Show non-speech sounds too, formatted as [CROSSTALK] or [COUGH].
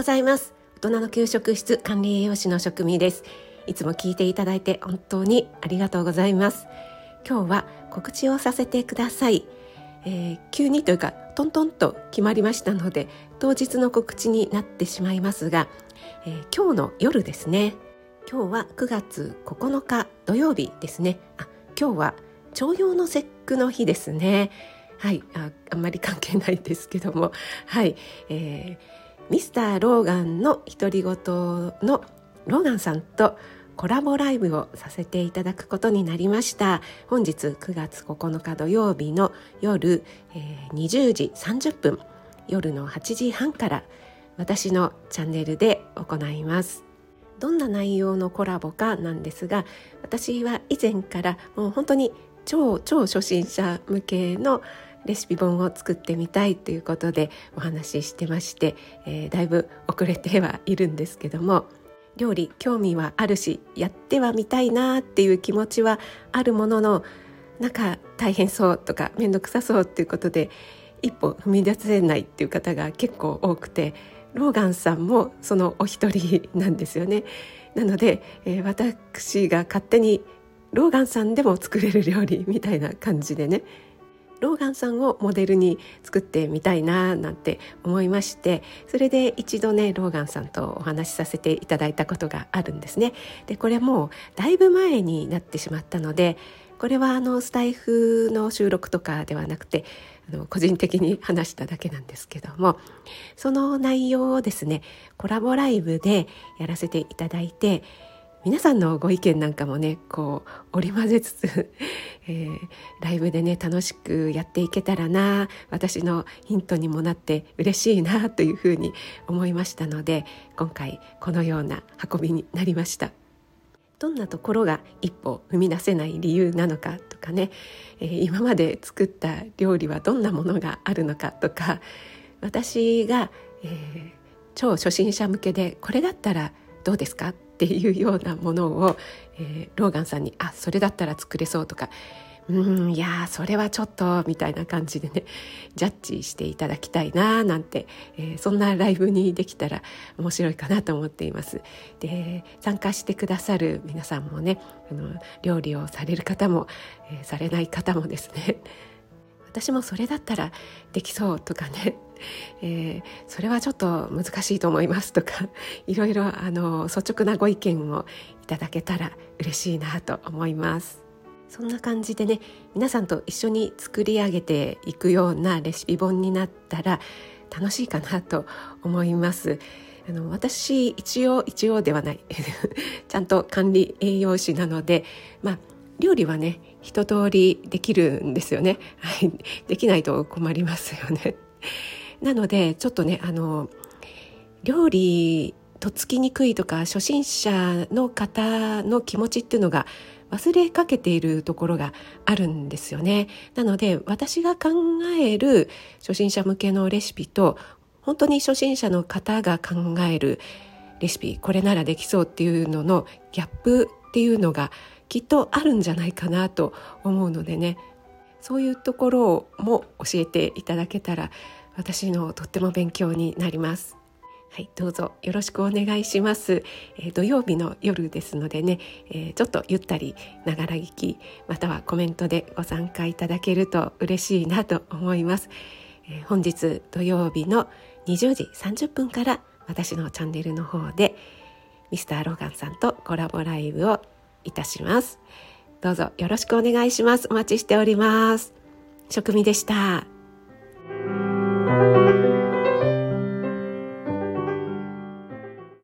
ございます。大人の給食室管理栄養士の職味です。いつも聞いていただいて本当にありがとうございます。今日は告知をさせてください、えー、急にというかトントンと決まりましたので当日の告知になってしまいますが、えー、今日の夜ですね。今日は9月9日土曜日ですね。あ今日は徴用の節句の日ですね。はい。ああんまり関係ないですけども。はい、えー、ミスターローガンの独り言のローガンさんとコラボライブをさせていただくことになりました。本日9月9日土曜日の夜、えー、20時30分夜の8時半から私のチャンネルで行います。どんな内容のコラボかなんですが私は以前からもう本当に超超初心者向けのレシピ本を作ってみたいということでお話ししてまして、えー、だいぶ遅れてはいるんですけども料理興味はあるしやってはみたいなっていう気持ちはあるもののなんか大変そうとか面倒くさそうっていうことで一歩踏み出せないっていう方が結構多くてローガンさんもそのお一人なんですよね。なので、えー、私が勝手にローガンさんでも作れる料理みたいな感じでねローガンさんをモデルに作ってみたいななんて思いましてそれで一度ねローガンさんとお話しさせていただいたことがあるんですね。でこれもうだいぶ前になってしまったのでこれはあのスタイフの収録とかではなくてあの個人的に話しただけなんですけどもその内容をですねコラボライブでやらせていただいて皆さんのご意見なんかもねこう織り交ぜつつ、[LAUGHS] えー、ライブでね楽しくやっていけたらな私のヒントにもなって嬉しいなというふうに思いましたので今回このような運びになりました。どんなところが一歩踏み出せない理由なのかとかね、えー、今まで作った料理はどんなものがあるのかとか私が、えー、超初心者向けでこれだったらどうですかっていうようなものを、えー、ローガンさんに「あそれだったら作れそう」とか「うんいやそれはちょっと」みたいな感じでね [LAUGHS] ジャッジしていただきたいななんて、えー、そんなライブにできたら面白いかなと思っています。で参加してくださる皆さんもねあの料理をされる方も、えー、されない方もですね私もそれだったらできそうとかね [LAUGHS] えー、それはちょっと難しいと思いますとか [LAUGHS] いろいろあの率直なご意見をいただけたら嬉しいなと思います。そんな感じでね皆さんと一緒に作り上げていくようなレシピ本になったら楽しいかなと思います。あの私一応一応ではない [LAUGHS] ちゃんと管理栄養士なのでまあ料理はね一通りできるんですよね。はい、できないと困りますよね。[LAUGHS] なのでちょっとねあの料理とっつきにくいとか初心者の方の気持ちっていうのが忘れかけているところがあるんですよね。なので私が考える初心者向けのレシピと本当に初心者の方が考えるレシピこれならできそうっていうののギャップっていうのがきっとあるんじゃないかなと思うのでね。そういうところも教えていただけたら私のとっても勉強になります。はい、どうぞよろしくお願いします、えー、土曜日の夜ですのでね、えー、ちょっとゆったりながら聞きまたはコメントでご参加いただけると嬉しいなと思います、えー、本日土曜日の20時30分から私のチャンネルの方でミスターローガンさんとコラボライブをいたします。どうぞよろしくお願いします。お待ちしております。職味でした。